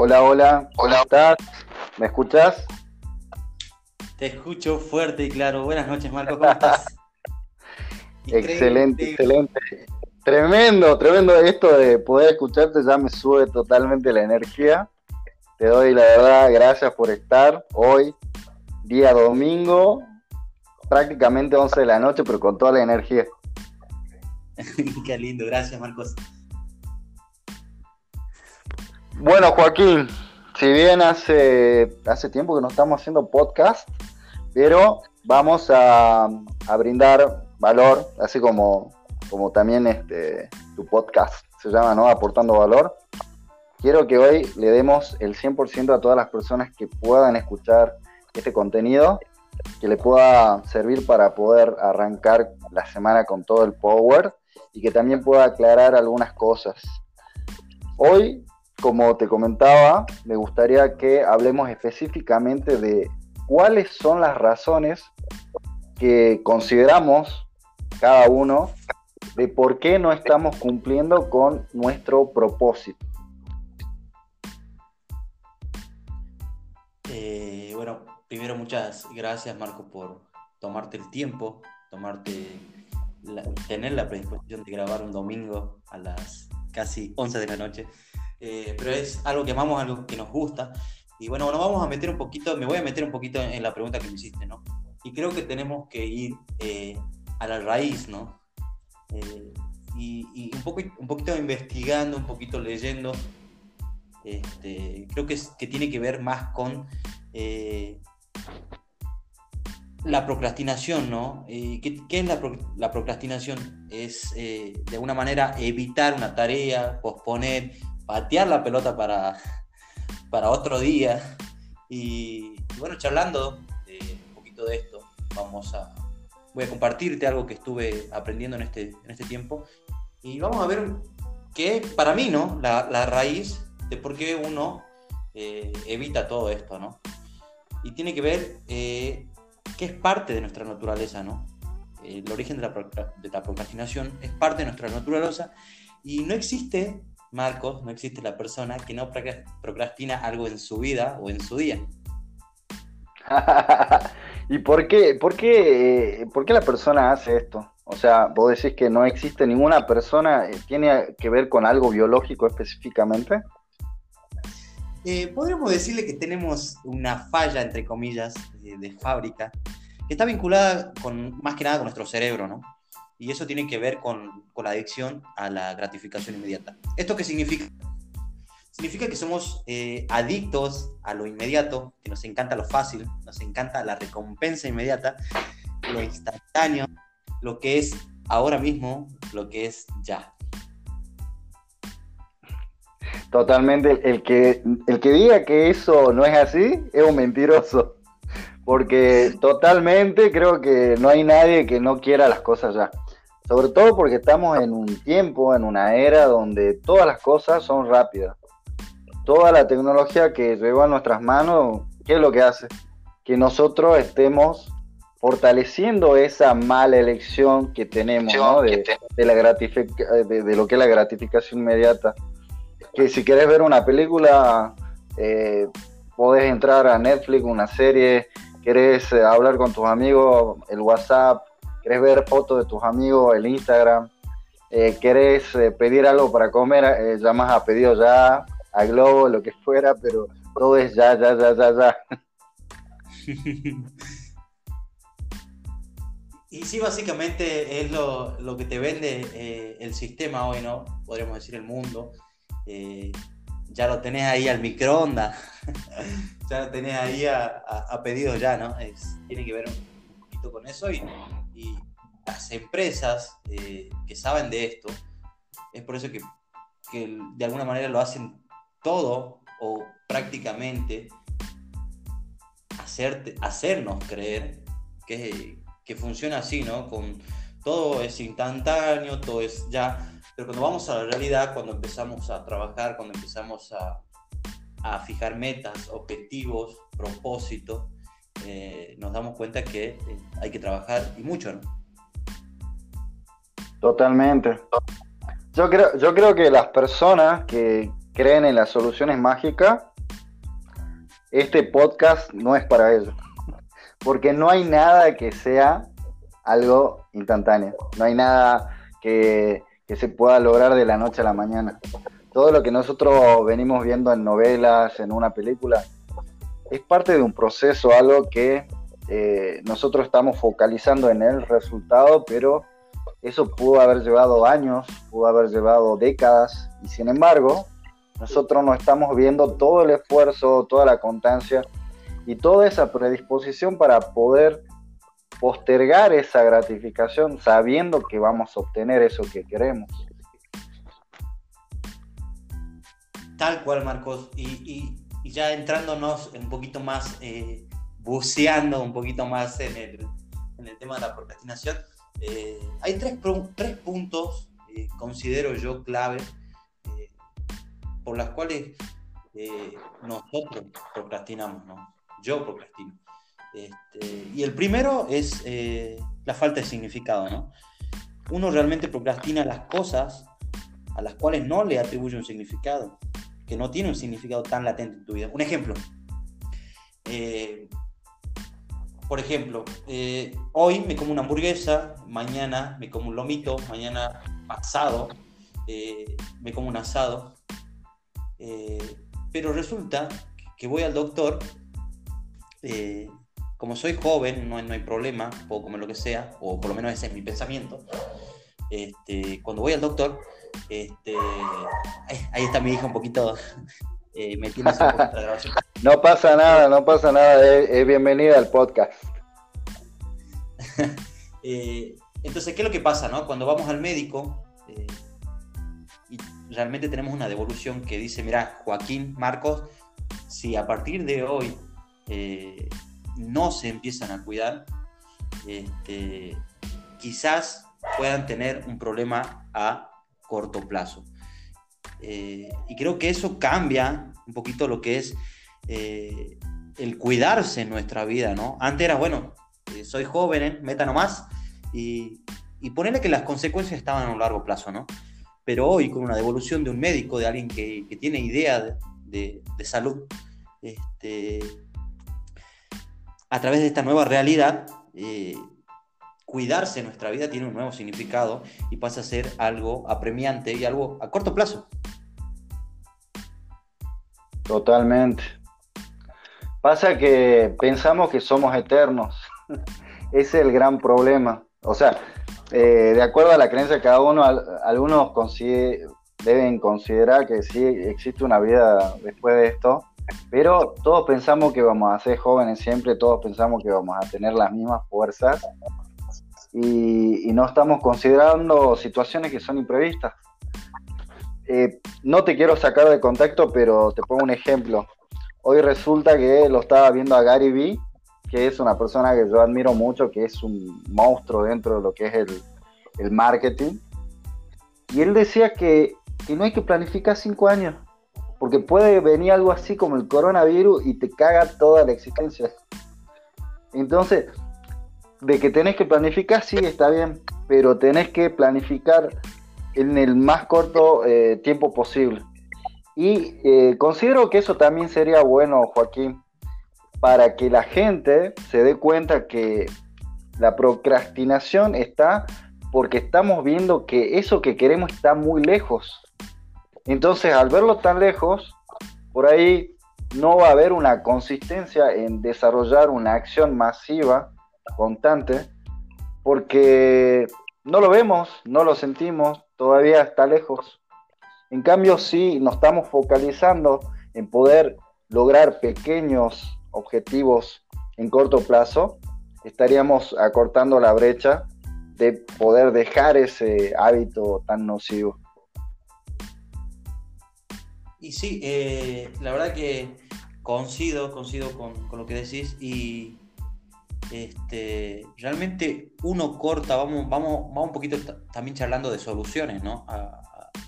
Hola, hola, ¿cómo estás? ¿Me escuchas? Te escucho fuerte y claro. Buenas noches, Marco, ¿cómo estás? excelente, excelente. Tremendo, tremendo. Esto de poder escucharte ya me sube totalmente la energía. Te doy la verdad, gracias por estar hoy, día domingo, prácticamente 11 de la noche, pero con toda la energía. Qué lindo, gracias Marcos. Bueno, Joaquín, si bien hace, hace tiempo que no estamos haciendo podcast, pero vamos a, brindar valor, así como, como también este, tu podcast se llama, ¿no? Aportando valor. Quiero que hoy le demos el 100% a todas las personas que puedan escuchar este contenido, que le pueda servir para poder arrancar la semana con todo el power y que también pueda aclarar algunas cosas. Hoy como te comentaba, me gustaría que hablemos específicamente de cuáles son las razones que consideramos cada uno de por qué no estamos cumpliendo con nuestro propósito. Eh, bueno, primero muchas gracias Marco por tomarte el tiempo, tomarte tener la predisposición de grabar un domingo a las casi 11 de la noche. Eh, pero es algo que amamos, algo que nos gusta. Y bueno, nos vamos a meter un poquito, me voy a meter un poquito en, la pregunta que me hiciste, ¿no? Y creo que tenemos que ir eh, a la raíz, ¿no? Eh, y, un, poco, un poquito investigando, un poquito leyendo, este, creo que, es, que tiene que ver más con la procrastinación, ¿no? ¿qué, es la, la, procrastinación? Es de alguna manera evitar una tarea, posponer, patear la pelota para, para otro día. Y, bueno, charlando un poquito de esto, vamos a, voy a compartirte algo que estuve aprendiendo en este, en este tiempo. Y vamos a ver qué para mí, ¿no? La, la raíz de por qué uno eh, evita todo esto, ¿no? Y tiene que ver eh, que es parte de nuestra naturaleza, ¿no? El origen de la, de la procrastinación es parte de nuestra naturaleza y no existe Marcos, no existe la persona que no procrastina algo en su vida o en su día. ¿Y por qué, por, qué, por qué la persona hace esto? O sea, vos decís que no existe ninguna persona, eh, ¿tiene que ver con algo biológico específicamente? Eh, podríamos decirle que tenemos una falla, entre comillas, de, de, fábrica, que está vinculada con, más que nada con nuestro cerebro, ¿no? Y eso tiene que ver con, la adicción a la gratificación inmediata. ¿Esto qué significa? Significa que somos eh, adictos a lo inmediato, que nos encanta lo fácil, nos encanta la recompensa inmediata, lo instantáneo, lo que es ahora mismo, lo que es ya. Totalmente, el que, el que diga que eso no es así es un mentiroso, porque totalmente creo que no hay nadie que no quiera las cosas ya. Sobre todo porque estamos en un tiempo, en una era donde todas las cosas son rápidas. Toda la tecnología que llegó a nuestras manos, ¿qué es lo que hace? Que nosotros estemos fortaleciendo esa mala elección que tenemos, ¿no? De, la de, lo que es la gratificación inmediata. Que si quieres ver una película, eh, podés entrar a Netflix, una serie, querés hablar con tus amigos, el WhatsApp, querés ver fotos de tus amigos, el Instagram, eh, querés eh, pedir algo para comer, eh, llamas a pedido ya, a Globo, lo que fuera, pero todo es ya, ya, ya, ya, ya. Y sí, básicamente es lo, que te vende el sistema hoy, ¿no? Podríamos decir el mundo. ya lo tenés ahí al microondas, ya lo tenés ahí a, pedido ya, ¿no? tiene que ver un poquito con eso y y las empresas eh, que saben de esto, es por eso que, de alguna manera lo hacen todo o prácticamente hacerte, hacernos creer que, que funciona así, ¿no? Con, todo es instantáneo, todo es ya, pero cuando vamos a la realidad, cuando empezamos a trabajar, cuando empezamos a, a fijar metas, objetivos, propósitos, eh, nos damos cuenta que eh, hay que trabajar y mucho, ¿no? Totalmente. Yo creo, yo creo que las personas que, creen en las soluciones mágicas, este podcast no es para ellos. Porque no hay nada que sea algo instantáneo. No hay nada que, que se pueda lograr de la noche a la mañana. Todo lo que nosotros venimos viendo en novelas, en una película, es parte de un proceso, algo que eh, nosotros estamos focalizando en el resultado, pero eso pudo haber llevado años, pudo haber llevado décadas, y sin embargo, nosotros no estamos viendo todo el esfuerzo, toda la constancia y toda esa predisposición para poder postergar esa gratificación sabiendo que vamos a obtener eso que queremos. Tal cual, Marcos. Y, ya entrándonos un poquito más, eh, buceando un poquito más en el, tema de la procrastinación, eh, hay tres, tres puntos, eh, considero yo, clave, por las cuales nosotros procrastinamos, ¿no? Yo procrastino. Este, y el primero es la falta de significado, ¿no? Uno realmente procrastina las cosas a las cuales no le atribuye un significado que no tiene un significado tan latente en tu vida. Un ejemplo. Eh, por ejemplo, eh, hoy me como una hamburguesa, mañana me como un lomito, mañana asado, eh, me como un asado. pero resulta que voy al doctor, como soy joven, no, no, hay problema, puedo comer lo que sea, o por lo menos ese es mi pensamiento. Este, cuando voy al doctor, este, ahí, está mi hija un poquito eh, metiéndose un poquito la grabación. No pasa nada, no pasa nada, es, bienvenida al podcast. Eh, entonces, ¿qué es lo que pasa, no? Cuando vamos al médico eh, y realmente tenemos una devolución que dice, mira, Joaquín, Marcos, si a partir de hoy eh, no se empiezan a cuidar, este, quizás puedan tener un problema a corto plazo. Eh, y creo que eso cambia un poquito lo que es eh, el cuidarse en nuestra vida, ¿no? Antes era, bueno, eh, soy joven, meta nomás, y, y ponerle que las consecuencias estaban a un largo plazo, ¿no? Pero hoy, con una devolución de un médico, de alguien que, tiene idea de, de, salud, este, a través de esta nueva realidad, cuidarse en nuestra vida tiene un nuevo significado y pasa a ser algo apremiante y algo a corto plazo. Totalmente. Pasa que pensamos que somos eternos. Ese es el gran problema. O sea, eh, de acuerdo a la creencia de cada uno, algunos deben considerar que sí existe una vida después de esto, pero todos pensamos que vamos a ser jóvenes siempre, todos pensamos que vamos a tener las mismas fuerzas y, no estamos considerando situaciones que son imprevistas. Eh, no te quiero sacar de contexto, pero te pongo un ejemplo. Hoy resulta que lo estaba viendo a Gary Vee, que es una persona que yo admiro mucho, que es un monstruo dentro de lo que es el, el marketing. Y él decía que, que no hay que planificar cinco años, porque puede venir algo así como el coronavirus y te caga toda la existencia. Entonces, de que tenés que planificar, sí, está bien, pero tenés que planificar en el más corto eh, tiempo posible. Y eh, considero que eso también sería bueno, Joaquín, para que la gente se dé cuenta que la procrastinación está porque estamos viendo que eso que queremos está muy lejos. Entonces, al verlo tan lejos, por ahí no va a haber una consistencia en desarrollar una acción masiva constante, porque no lo vemos, no lo sentimos, todavía está lejos. En cambio, si nos estamos focalizando en poder lograr pequeños objetivos en corto plazo, estaríamos acortando la brecha de poder dejar ese hábito tan nocivo. Y sí, eh, la verdad que coincido, coincido con, con, lo que decís y este, realmente uno corta, vamos, vamos, vamos un poquito también charlando de soluciones, ¿no?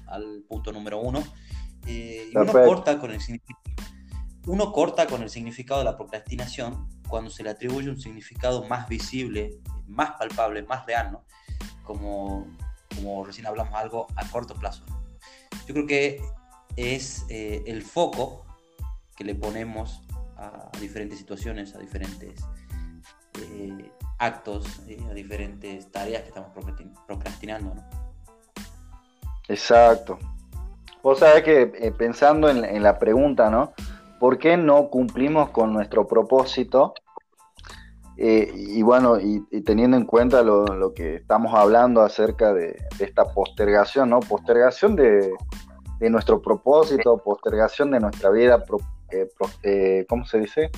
al punto número uno. Eh, y uno corta, con el, uno corta con el significado de la procrastinación cuando se le atribuye un significado más visible, más palpable, más real, ¿no? Como, como recién hablamos, algo a corto plazo. Yo creo que es eh, el foco que le ponemos a diferentes situaciones, a diferentes eh, actos, eh, a diferentes tareas que estamos procrastinando. Exacto. Vos sabés que pensando en, la pregunta, ¿no? ¿Por qué no cumplimos con nuestro propósito? y bueno, y, teniendo en cuenta lo, que estamos hablando acerca de, esta postergación, ¿no? Postergación de, de nuestro propósito, postergación de nuestra vida, eh, eh, ¿cómo se dice?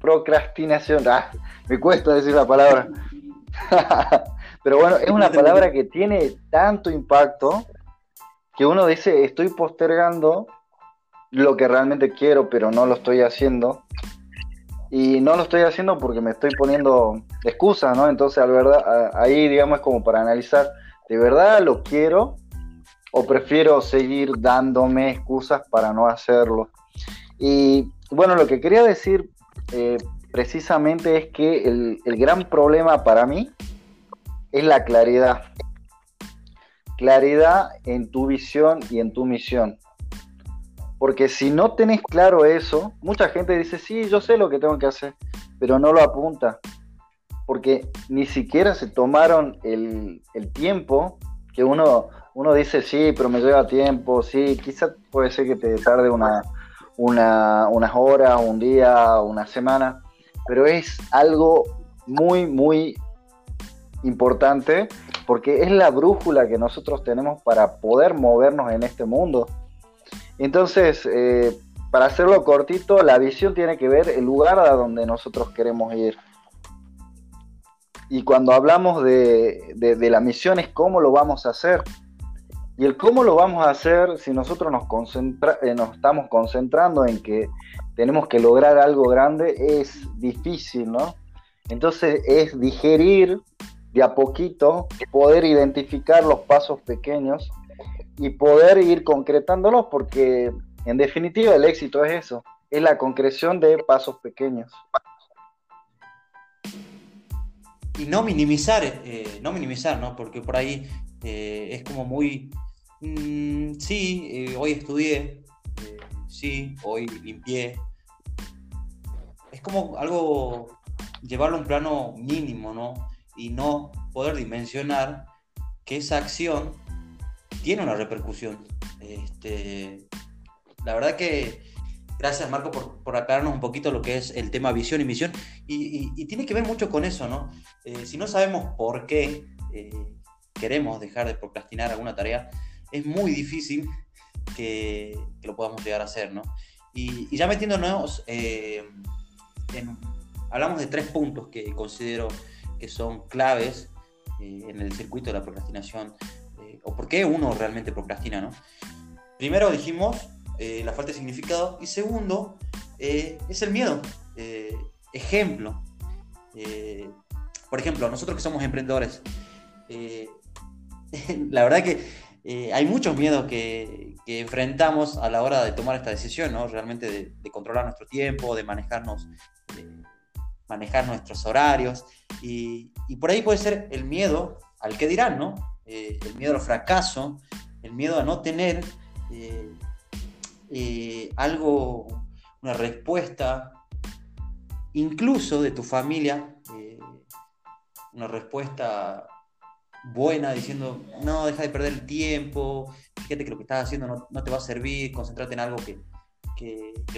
Procrastinación. Ah, me cuesta decir la palabra. Pero bueno, es una palabra que tiene tanto impacto que uno dice, estoy postergando lo que realmente quiero, pero no lo estoy haciendo. Y no lo estoy haciendo porque me estoy poniendo excusas, ¿no? Entonces, al verdad, ahí, digamos, es como para analizar, ¿de verdad lo quiero? o prefiero seguir dándome excusas para no hacerlo. Y bueno, lo que quería decir eh, precisamente es que el, gran problema para mí es la claridad. Claridad en tu visión y en tu misión. Porque si no tenés claro eso, mucha gente dice, sí, yo sé lo que tengo que hacer, pero no lo apunta. Porque ni siquiera se tomaron el, el tiempo que uno uno dice, sí, pero me lleva tiempo, sí, quizás puede ser que te tarde una, unas horas, un día, una semana, pero es algo muy, muy importante porque es la brújula que nosotros tenemos para poder movernos en este mundo. Entonces, eh, para hacerlo cortito, la visión tiene que ver el lugar a donde nosotros queremos ir. Y cuando hablamos de, de la misión es cómo lo vamos a hacer. Y el cómo lo vamos a hacer si nosotros eh, nos estamos concentrando en que tenemos que lograr algo grande es difícil, ¿no? Entonces es digerir de a poquito, poder identificar los pasos pequeños y poder ir concretándolos porque en definitiva el éxito es eso, es la concreción de pasos pequeños. Y no minimizar, eh, no minimizar, ¿no? Porque por ahí eh, es como muy Mm, sí, eh, hoy estudié, sí, hoy limpié. Es como algo, llevarlo a un plano mínimo, ¿no? Y no poder dimensionar que esa acción tiene una repercusión. Este, la verdad que gracias Marco por, aclararnos un poquito lo que es el tema visión y misión. Y, tiene que ver mucho con eso, ¿no? Eh, si no sabemos por qué queremos dejar de procrastinar alguna tarea, es muy difícil que, lo podamos llegar a hacer, ¿no? Y, ya metiéndonos, eh, hablamos de tres puntos que considero que son claves eh, en el circuito de la procrastinación, eh, o por qué uno realmente procrastina, ¿no? Primero dijimos la falta de significado y segundo es el miedo. ejemplo, por ejemplo, nosotros que somos emprendedores, la verdad que eh, hay muchos miedos que, enfrentamos a la hora de tomar esta decisión, ¿no? Realmente de, controlar nuestro tiempo, de manejarnos, manejar nuestros horarios. Y, por ahí puede ser el miedo al que dirán, ¿no? Eh, el miedo al fracaso, el miedo a no tener eh, algo, una respuesta, incluso de tu familia, una respuesta buena diciendo, no, deja de perder el tiempo, fíjate que lo que estás haciendo no, te va a servir, concentrate en algo que,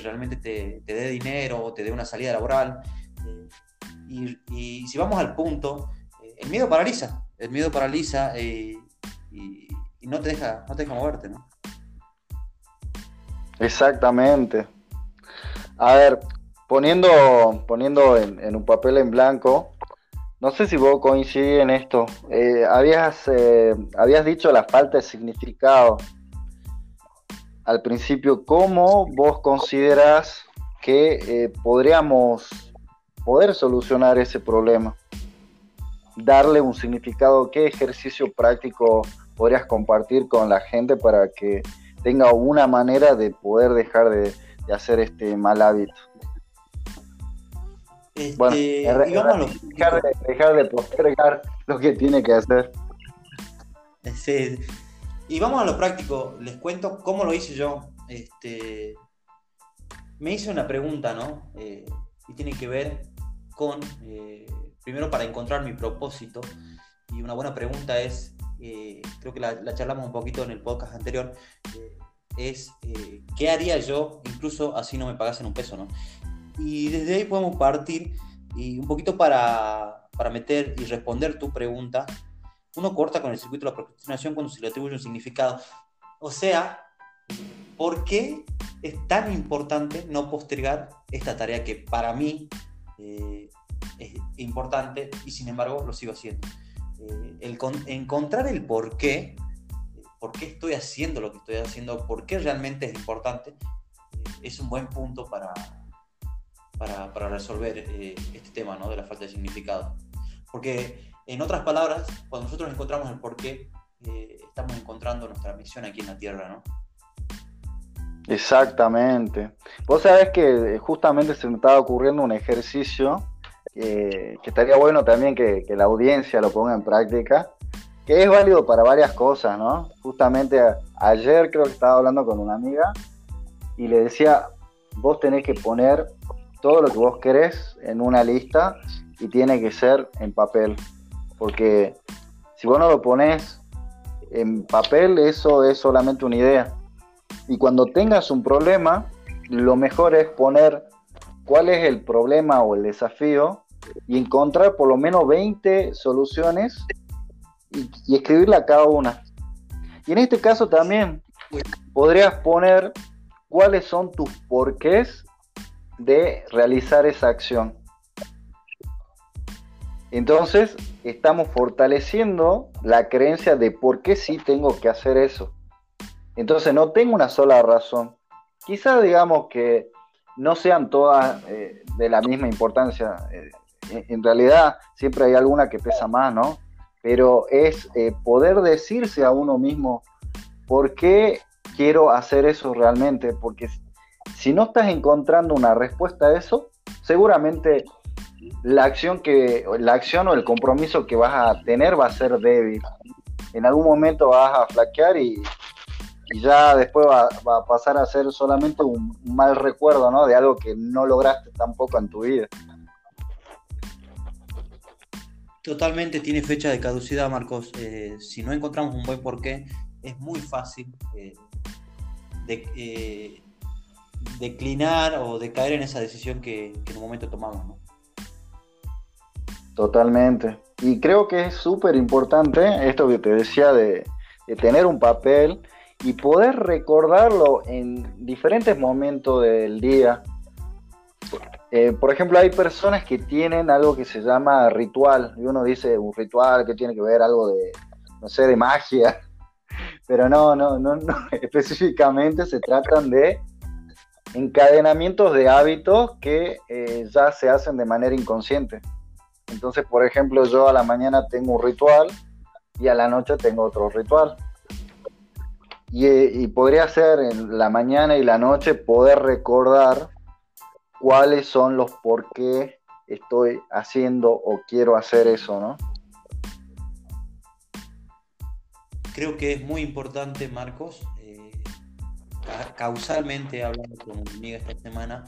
realmente te, dé dinero o te dé una salida laboral. Eh, y, si vamos al punto, eh, el miedo paraliza, el miedo paraliza eh, y, no, te deja, no te deja moverte, ¿no? Exactamente. A ver, poniendo, poniendo en un papel en blanco, no sé si vos coincidís en esto. Eh, habías, eh, habías dicho la falta de significado al principio. ¿Cómo vos consideras que eh, podríamos poder solucionar ese problema? Darle un significado. ¿Qué ejercicio práctico podrías compartir con la gente para que tenga una manera de poder dejar de hacer este mal hábito? bueno, dejar, de, postergar lo que tiene que hacer. Sí. Y vamos a lo práctico, les cuento cómo lo hice yo. Este, me hice una pregunta, ¿no? Eh, y tiene que ver con, eh, primero para encontrar mi propósito, y una buena pregunta es, eh, creo que la, charlamos un poquito en el podcast anterior, es ¿qué haría yo incluso así no me pagasen un peso, ¿no? Y desde ahí podemos partir y un poquito para, para meter y responder tu pregunta, uno corta con el circuito de la procrastinación cuando se le atribuye un significado. O sea, ¿por qué es tan importante no postergar esta tarea que para mí eh, es importante y sin embargo lo sigo haciendo? Eh, el encontrar el por qué, por qué estoy haciendo lo que estoy haciendo, por qué realmente es importante, eh, es un buen punto para, para, resolver este tema ¿no? de la falta de significado. Porque en otras palabras, cuando nosotros encontramos el por qué, eh, estamos encontrando nuestra misión aquí en la Tierra, ¿no? Exactamente. Vos sabés que eh, justamente se me estaba ocurriendo un ejercicio que estaría bueno también que, la audiencia lo ponga en práctica, que es válido para varias cosas, ¿no? Justamente ayer creo que estaba hablando con una amiga y le decía, vos tenés que poner todo lo que vos querés en una lista y tiene que ser en papel. Porque si vos no lo pones en papel, eso es solamente una idea. Y cuando tengas un problema, lo mejor es poner cuál es el problema o el desafío y encontrar por lo menos 20 soluciones y, y escribirla cada una. Y en este caso también podrías poner cuáles son tus porqués de realizar esa acción. Entonces, estamos fortaleciendo la creencia de por qué sí tengo que hacer eso. Entonces, no tengo una sola razón. Quizás digamos que no sean todas eh, de la misma importancia. Eh, en realidad, siempre hay alguna que pesa más, ¿no? Pero es eh, poder decirse a uno mismo por qué quiero hacer eso realmente. Porque si no estás encontrando una respuesta a eso, seguramente la acción que la acción o el compromiso que vas a tener va a ser débil. En algún momento vas a flaquear y, ya después va, a pasar a ser solamente un mal recuerdo, ¿no? De algo que no lograste tampoco en tu vida. Totalmente tiene fecha de caducidad, Marcos. Eh, si no encontramos un buen porqué, es muy fácil eh, eh, declinar o de caer en esa decisión que, que en un momento tomamos, ¿no? Totalmente. Y creo que es súper importante esto que te decía de, tener un papel y poder recordarlo en diferentes momentos del día. Eh, por ejemplo, hay personas que tienen algo que se llama ritual, y uno dice un ritual que tiene que ver algo de, no sé, de magia, pero no, no, no, no. específicamente se tratan de encadenamientos de hábitos que eh, ya se hacen de manera inconsciente. Entonces, por ejemplo, yo a la mañana tengo un ritual y a la noche tengo otro ritual. Y, podría ser en la mañana y la noche poder recordar cuáles son los por qué estoy haciendo o quiero hacer eso, ¿no? Creo que es muy importante, Marcos, eh, causalmente hablando con mi amiga esta semana,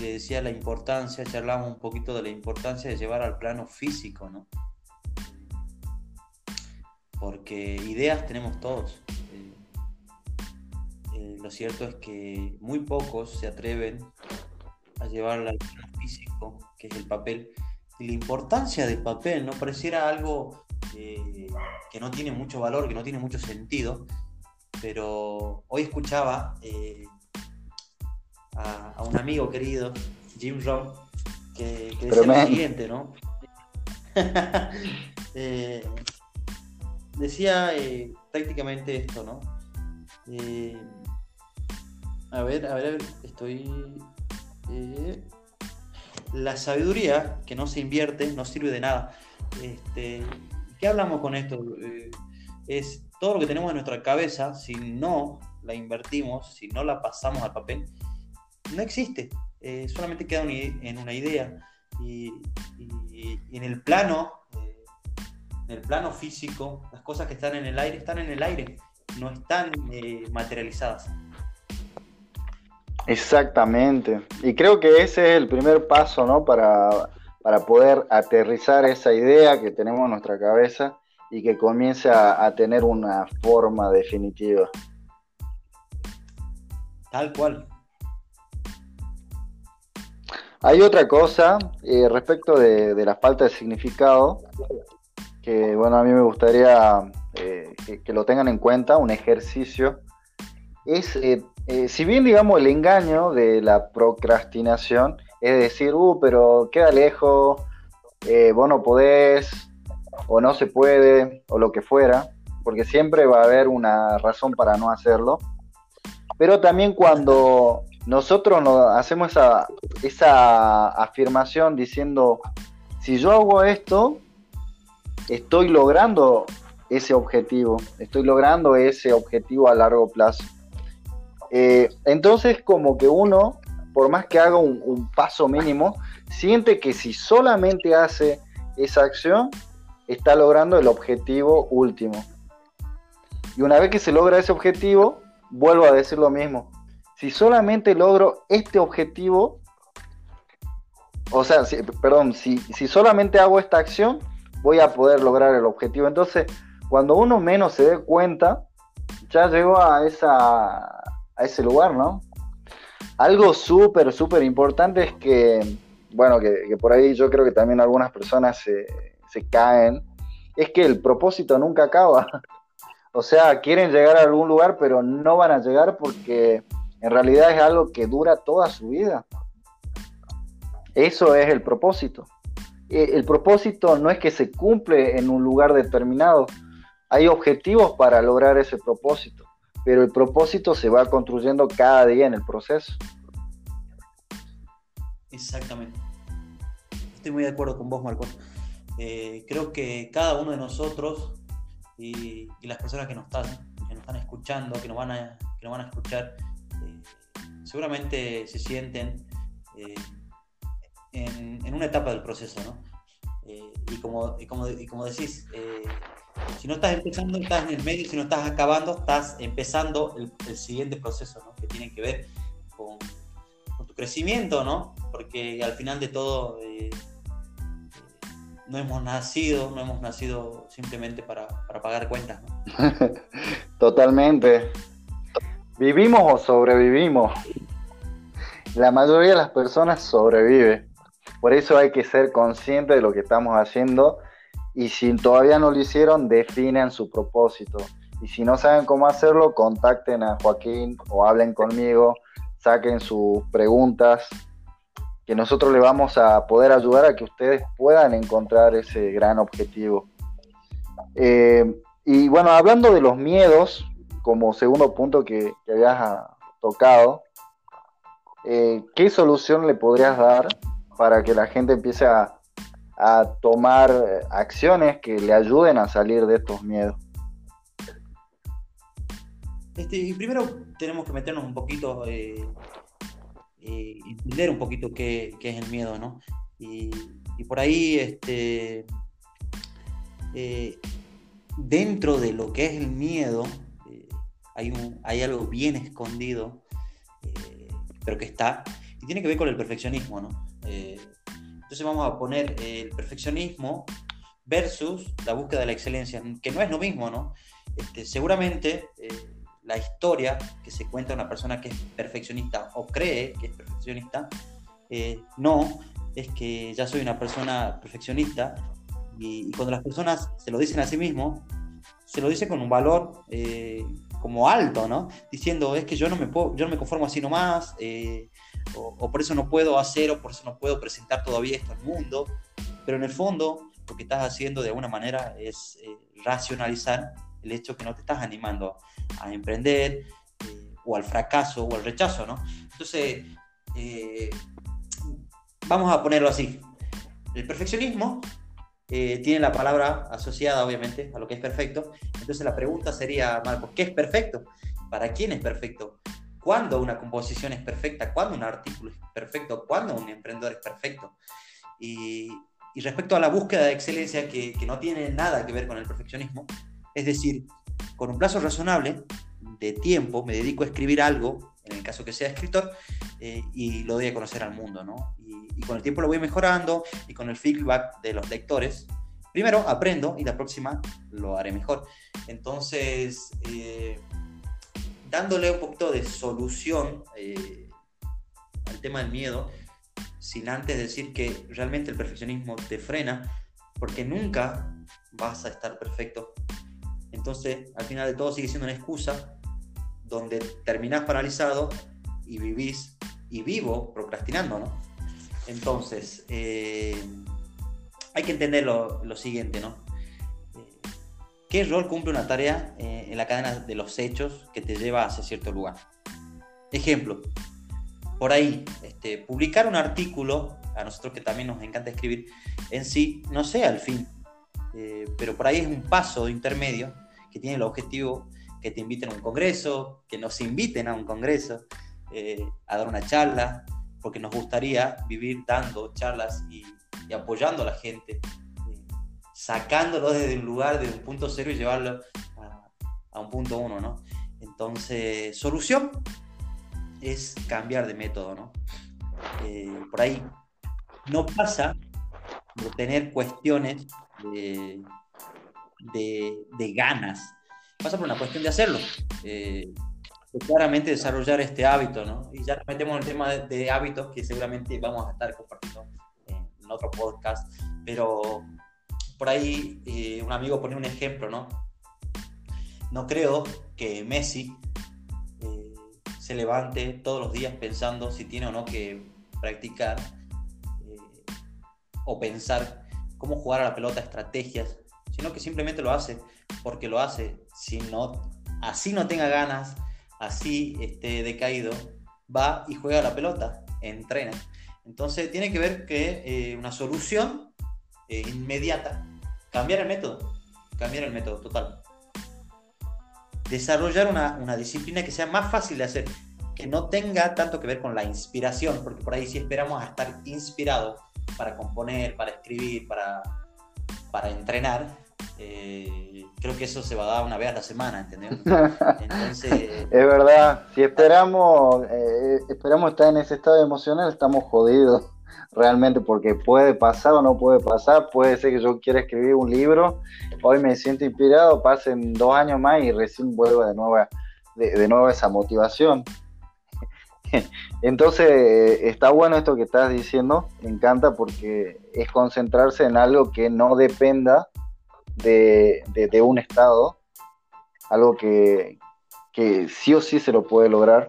le decía la importancia, charlamos un poquito de la importancia de llevar al plano físico, ¿no? Porque ideas tenemos todos. Eh, eh, lo cierto es que muy pocos se atreven a llevarla al plano físico, que es el papel. Y la importancia del papel, ¿no? Pareciera algo eh, que no tiene mucho valor, que no tiene mucho sentido, pero hoy escuchaba a, un amigo querido, Jim Rohn, que, decía lo siguiente, ¿no? Eh, decía eh, prácticamente esto, ¿no? Eh, a ver, a ver, a ver, estoy... la sabiduría que no se invierte no sirve de nada. Este, ¿Qué hablamos con esto? es todo lo que tenemos en nuestra cabeza, si no la invertimos, si no la pasamos al papel, no existe, eh, solamente queda en una idea. Y, en el plano en el plano físico, las cosas que están en el aire están en el aire, no están eh, materializadas. Exactamente. Y creo que ese es el primer paso, ¿no? Para, para poder aterrizar esa idea que tenemos en nuestra cabeza y que comience a, tener una forma definitiva. Tal cual. Hay otra cosa eh, respecto de, la falta de significado, que bueno, a mí me gustaría eh, que, lo tengan en cuenta, un ejercicio, es, eh, si bien digamos el engaño de la procrastinación, es decir, uh, pero queda lejos, vos no podés, o no se puede, o lo que fuera, porque siempre va a haber una razón para no hacerlo. Pero también cuando nosotros nos hacemos esa, esa afirmación diciendo, si yo hago esto, estoy logrando ese objetivo, estoy logrando ese objetivo a largo plazo. Eh, entonces como que uno, por más que haga un, paso mínimo, siente que si solamente hace esa acción, está logrando el objetivo último. Y una vez que se logra ese objetivo, vuelvo a decir lo mismo. Si solamente logro este objetivo, o sea, perdón, si, si solamente hago esta acción, voy a poder lograr el objetivo. Entonces, cuando uno menos se dé cuenta, ya llegó a, esa, a ese lugar, ¿no? Algo súper, súper importante es que, bueno, que, por ahí yo creo que también algunas personas se, se caen, es que el propósito nunca acaba. O sea, quieren llegar a algún lugar, pero no van a llegar porque en realidad es algo que dura toda su vida. Eso es el propósito. E, el propósito no es que se cumple en un lugar determinado. Hay objetivos para lograr ese propósito, pero el propósito se va construyendo cada día en el proceso. Exactamente. Estoy muy de acuerdo con vos, Marco. Eh, creo que cada uno de nosotros y, las personas que nos, están, que nos están escuchando, que nos van a, que nos van a escuchar, eh, seguramente se sienten eh, en, una etapa del proceso, ¿no? Y, como, como, y como decís, si no estás empezando, estás en el medio, si no estás acabando, estás empezando el, siguiente proceso, ¿no? Que tiene que ver con, tu crecimiento, ¿no? Porque al final de todo no hemos nacido, no hemos nacido simplemente para, pagar cuentas. Totalmente. ¿Vivimos o sobrevivimos? La mayoría de las personas sobrevive. Por eso hay que ser consciente de lo que estamos haciendo y si todavía no lo hicieron, definen su propósito. Y si no saben cómo hacerlo, contacten a Joaquín o hablen conmigo, saquen sus preguntas que nosotros le vamos a poder ayudar a que ustedes puedan encontrar ese gran objetivo. Eh, y bueno, hablando de los miedos, como segundo punto que, habías ah, tocado, eh, ¿qué solución le podrías dar para que la gente empiece a, a tomar acciones que le ayuden a salir de estos miedos? Este, primero tenemos que meternos un poquito eh, eh, entender un poquito qué, qué, es el miedo, ¿no? Y, y por ahí, este, eh, dentro de lo que es el miedo, eh, hay, un, hay algo bien escondido, pero que está, y tiene que ver con el perfeccionismo, ¿no? Entonces vamos a poner el perfeccionismo versus la búsqueda de la excelencia, que no es lo mismo, ¿no? Este, seguramente la historia que se cuenta una persona que es perfeccionista o cree que es perfeccionista, eh, no, es que ya soy una persona perfeccionista y, cuando las personas se lo dicen a sí mismos, se lo dicen con un valor eh, como alto, ¿no? Diciendo, es que yo no me, puedo, yo no me conformo así nomás, eh, o, por eso no puedo hacer, o por eso no puedo presentar todavía esto al mundo, pero en el fondo lo que estás haciendo de alguna manera es racionalizar el hecho que no te estás animando a emprender eh, o al fracaso o al rechazo, ¿no? Entonces, eh, vamos a ponerlo así. El perfeccionismo eh, tiene la palabra asociada, obviamente, a lo que es perfecto. Entonces la pregunta sería, Marcos, ¿qué es perfecto? ¿Para quién es perfecto? ¿Cuándo una composición es perfecta? ¿Cuándo un artículo es perfecto? ¿Cuándo un emprendedor es perfecto? Y, y respecto a la búsqueda de excelencia, que, que, no tiene nada que ver con el perfeccionismo, es decir, con un plazo razonable de tiempo me dedico a escribir algo, en el caso que sea escritor, eh, y lo doy a conocer al mundo, ¿no? Y, y, con el tiempo lo voy mejorando y con el feedback de los lectores, primero aprendo y la próxima lo haré mejor. Entonces, eh, dándole un poquito de solución eh, al tema del miedo, sin antes decir que realmente el perfeccionismo te frena, porque nunca vas a estar perfecto. Entonces, al final de todo sigue siendo una excusa donde terminás paralizado y vivís y vivo procrastinando, ¿no? Entonces, eh, hay que entender lo, lo siguiente, ¿no? ¿Qué rol cumple una tarea eh, en la cadena de los hechos que te lleva hacia cierto lugar? Ejemplo, por ahí, este, publicar un artículo, a nosotros que también nos encanta escribir, en sí no sea el fin, eh, pero por ahí es un paso intermedio que tiene el objetivo que te inviten a un congreso, que nos inviten a un congreso, eh, a dar una charla, porque nos gustaría vivir dando charlas y, apoyando a la gente, sacándolo desde un lugar, de un punto cero y llevarlo a, a un punto uno, ¿no? Entonces, solución, es cambiar de método, ¿no? Eh, por ahí no pasa por tener cuestiones de, de, de, ganas, pasa por una cuestión de hacerlo. Eh, claramente desarrollar este hábito, ¿no? Y ya nos metemos en el tema de, de hábitos que seguramente vamos a estar compartiendo en, en otro podcast, pero por ahí eh, un amigo pone un ejemplo, ¿no? No creo que Messi se levante todos los días pensando si tiene o no que practicar eh, o pensar cómo jugar a la pelota, estrategias, sino que simplemente lo hace porque lo hace. Si no, así no tenga ganas, así esté decaído, va y juega a la pelota, entrena. Entonces tiene que ver que eh, una solución eh, inmediata, cambiar el método, cambiar el método total desarrollar una, una, disciplina que sea más fácil de hacer, que no tenga tanto que ver con la inspiración, porque por ahí sí esperamos a estar inspirados para componer, para escribir, para, para entrenar, eh, creo que eso se va a dar una vez a la semana, ¿entendés? Es verdad, si esperamos, eh, esperamos estar en ese estado emocional, estamos jodidos realmente porque puede pasar o no puede pasar, puede ser que yo quiera escribir un libro, hoy me siento inspirado, pasen dos años más y recién vuelva de nuevo, de, nuevo esa motivación. Entonces está bueno esto que estás diciendo, me encanta porque es concentrarse en algo que no dependa de, de, de un estado, algo que, que sí o sí se lo puede lograr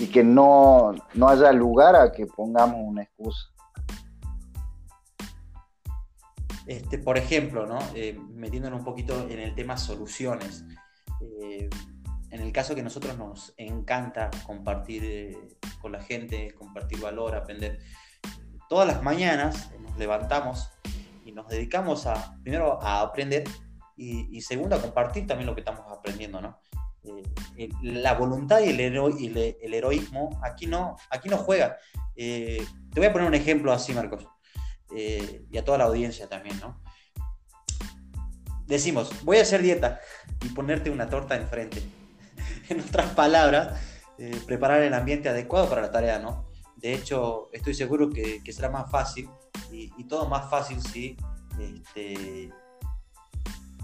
y que no, no haya lugar a que pongamos una excusa. Este, por ejemplo, ¿no? eh, metiéndonos un poquito en el tema soluciones. Eh, en el caso que nosotros nos encanta compartir eh, con la gente, compartir valor, aprender, todas las mañanas nos levantamos y nos dedicamos a, primero, a aprender y, y segundo, a compartir también lo que estamos aprendiendo, ¿no? Eh, la voluntad y el, heroísmo aquí no, aquí no juega. Eh, te voy a poner un ejemplo así, Marcos, eh, y a toda la audiencia también, ¿no? Decimos, voy a hacer dieta y ponerte una torta enfrente. en otras palabras, eh, preparar el ambiente adecuado para la tarea, ¿no? De hecho, estoy seguro que, que será más fácil y, y, todo más fácil si este,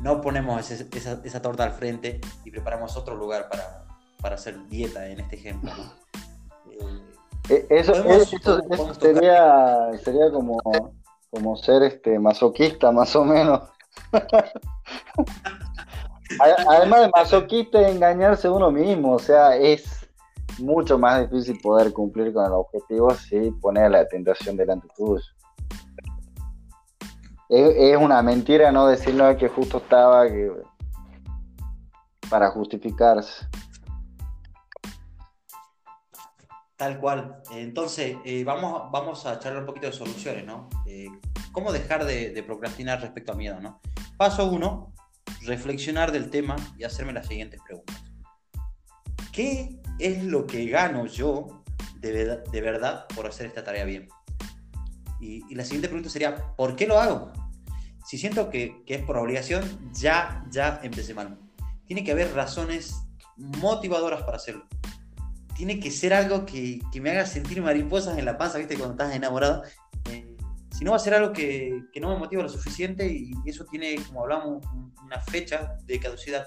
no ponemos ese, esa, esa, torta al frente y preparamos otro lugar para, para hacer dieta en este ejemplo. ¿no? Eh, eso, eso, eso sería, sería como, como ser este masoquista, más o menos. Además de masoquista, engañarse uno mismo, o sea, es mucho más difícil poder cumplir con el objetivo si poner la tentación delante tuyo. Es, una mentira no decir no que justo estaba que, para justificarse. Tal cual. Entonces, eh, vamos, vamos a charlar un poquito de soluciones, ¿no? Eh, ¿Cómo dejar de, de, procrastinar respecto a miedo, ¿no? Paso uno, reflexionar del tema y hacerme las siguientes preguntas. ¿Qué es lo que gano yo de, de verdad por hacer esta tarea bien? Y, la siguiente pregunta sería, ¿por qué lo hago? Si siento que, que, es por obligación, ya, ya empecé mal. Tiene que haber razones motivadoras para hacerlo. Tiene que ser algo que, que me haga sentir mariposas en la panza, ¿viste? Cuando estás enamorado. Eh, si no va a ser algo que, que, no me motiva lo suficiente y eso tiene, como hablamos, una fecha de caducidad.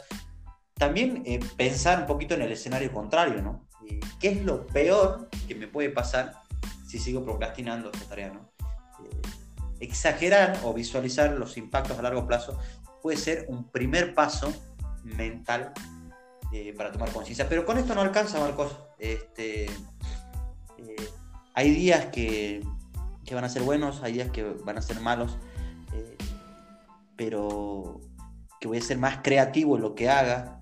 También eh, pensar un poquito en el escenario contrario, ¿no? Eh, ¿Qué es lo peor que me puede pasar si sigo procrastinando esta tarea, ¿no? Exagerar o visualizar los impactos a largo plazo puede ser un primer paso mental eh, para tomar conciencia. Pero con esto no alcanza, Marcos. Este, eh, hay días que, van a ser buenos, hay días que van a ser malos, eh, pero que voy a ser más creativo en lo que haga.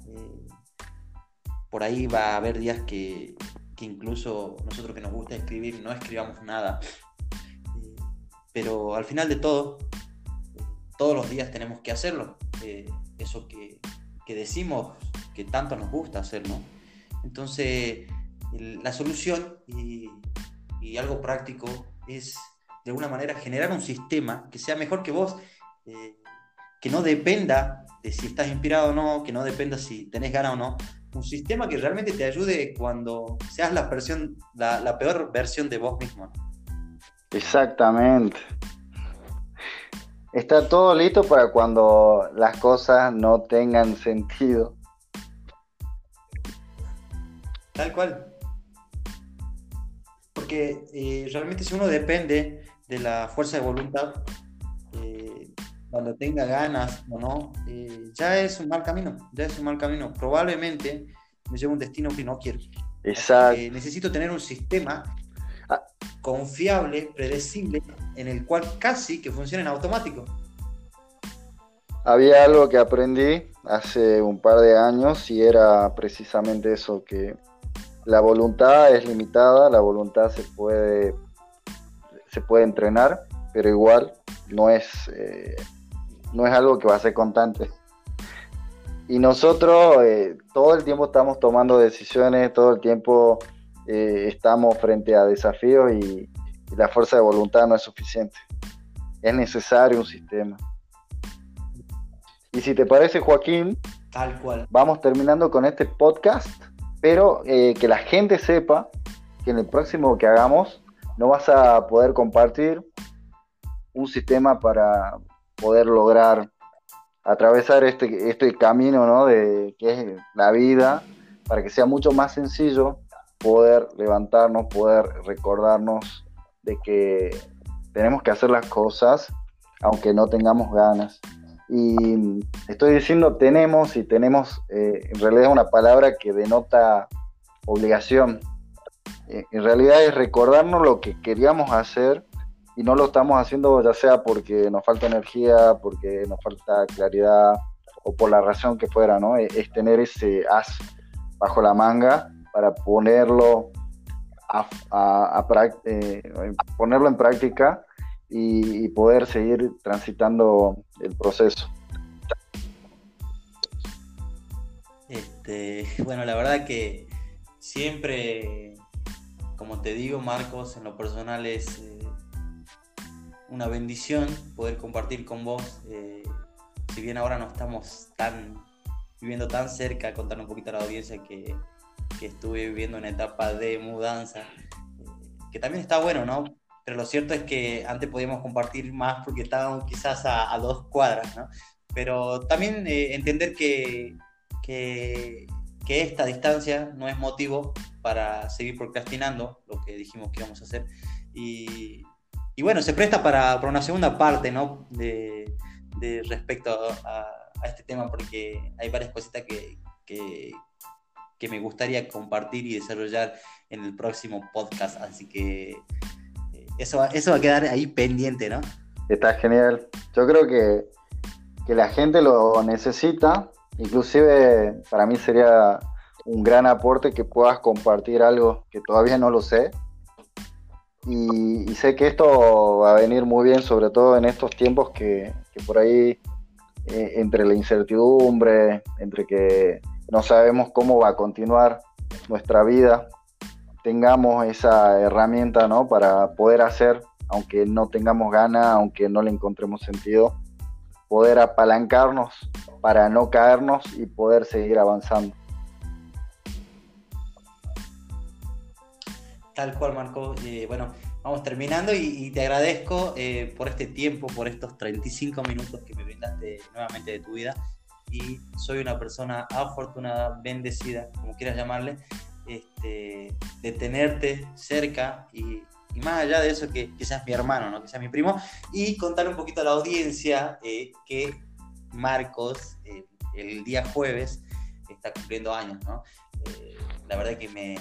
por ahí va a haber días que, que incluso nosotros que nos gusta escribir no escribamos nada. Pero al final de todo, todos los días tenemos que hacerlo. eso que, que decimos que tanto nos gusta hacer, ¿no? Entonces, la solución y, algo práctico es, de alguna manera, generar un sistema que sea mejor que vos, eh, que no dependa de si estás inspirado o no, que no dependa si tenés ganas o no. Un sistema que realmente te ayude cuando seas la, versión, la, peor versión de vos mismo. Exactamente. Está todo listo para cuando las cosas no tengan sentido Tal cual. Porque eh, realmente si uno depende de la fuerza de voluntad, eh, cuando tenga ganas o no, eh, ya es un mal camino, ya es un mal camino. Probablemente me lleve a un destino que no quiero. Exacto. necesito tener un sistema. Confiable, predecible, en el cual casi que funcione en automático. Había algo que aprendí hace un par de años y era precisamente eso, que la voluntad es limitada, la voluntad se puede, se puede entrenar, pero igual no es, eh, no es algo que va a ser constante. Y nosotros eh, todo el tiempo estamos tomando decisiones, todo el tiempo eh, estamos frente a desafíos y, la fuerza de voluntad no es suficiente. Es necesario un sistema. Y si te parece, Joaquín, tal cual. Vamos terminando con este podcast pero eh, que la gente sepa que en el próximo que hagamos no vas a poder compartir un sistema para poder lograr atravesar este, este camino ¿no? de que es la vida para que sea mucho más sencillo poder levantarnos, poder recordarnos de que tenemos que hacer las cosas aunque no tengamos ganas. Y estoy diciendo tenemos y tenemos, eh, en realidad es una palabra que denota obligación. Eh, en realidad es recordarnos lo que queríamos hacer y no lo estamos haciendo ya sea porque nos falta energía, porque nos falta claridad o por la razón que fuera, ¿no? Es, tener ese as bajo la manga para ponerlo a, eh, ponerlo en práctica y, poder seguir transitando el proceso. Este, bueno, la verdad que siempre, como te digo, Marcos, en lo personal es eh, una bendición poder compartir con vos. Eh, si bien ahora no estamos tan viviendo tan cerca, contar un poquito a la audiencia que, que estuve viviendo una etapa de mudanza, eh, que también está bueno, ¿no? pero lo cierto es que antes podíamos compartir más porque estábamos quizás a, dos cuadras, ¿no? Pero también eh, entender que, que, esta distancia no es motivo para seguir procrastinando lo que dijimos que íbamos a hacer. Y, y bueno, se presta para, para, una segunda parte, ¿no? De, de respecto a, a, este tema, porque hay varias cositas que, que, que me gustaría compartir y desarrollar en el próximo podcast. Así que eso, eso va a quedar ahí pendiente, ¿no? Está genial. Yo creo que, la gente lo necesita. Inclusive para mí sería un gran aporte que puedas compartir algo que todavía no lo sé. Y, sé que esto va a venir muy bien, sobre todo en estos tiempos que, por ahí, eh, entre la incertidumbre, entre que no sabemos cómo va a continuar nuestra vida, tengamos esa herramienta ¿no? para poder hacer aunque no tengamos ganas, aunque no le encontremos sentido, poder apalancarnos para no caernos y poder seguir avanzando. Tal cual, Marco. Eh, bueno, vamos terminando y, te agradezco eh, por este tiempo, por estos 35 minutos que me brindaste nuevamente de tu vida. Y soy una persona afortunada, bendecida, como quieras llamarle, este, de tenerte cerca y, más allá de eso, que, seas mi hermano, ¿no? que seas mi primo, y contar un poquito a la audiencia eh, que Marcos el día jueves está cumpliendo años. ¿no? la verdad que me,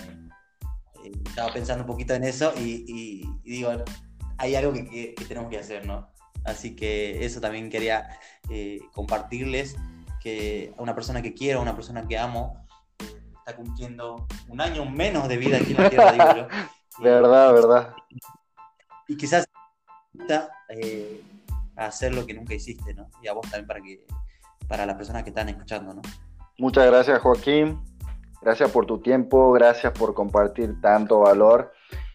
estaba pensando un poquito en eso y, digo, hay algo que, tenemos que hacer, ¿no? Así que eso también quería eh, compartirles, que a una persona que quiero, a una persona que amo, está cumpliendo un año menos de vida aquí en la Tierra, digo yo. verdad, verdad. Y quizás eh, hacer lo que nunca hiciste, ¿no? Y a vos también para que para las personas que están escuchando, ¿no? Muchas gracias, Joaquín. Gracias por tu tiempo, gracias por compartir tanto valor.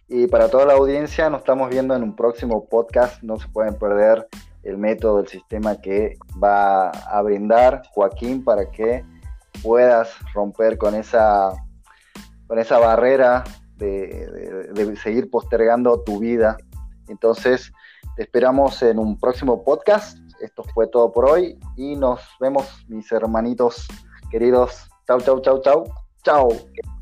Y para toda la audiencia, nos estamos viendo en un próximo podcast. No se pueden perder el método, el sistema que va a brindar Joaquín para que puedas romper con esa, con esa barrera de, de seguir postergando tu vida. Entonces, te esperamos en un próximo podcast. Esto fue todo por hoy y nos vemos, mis hermanitos queridos. Chau, chau, chau, chau. Chao.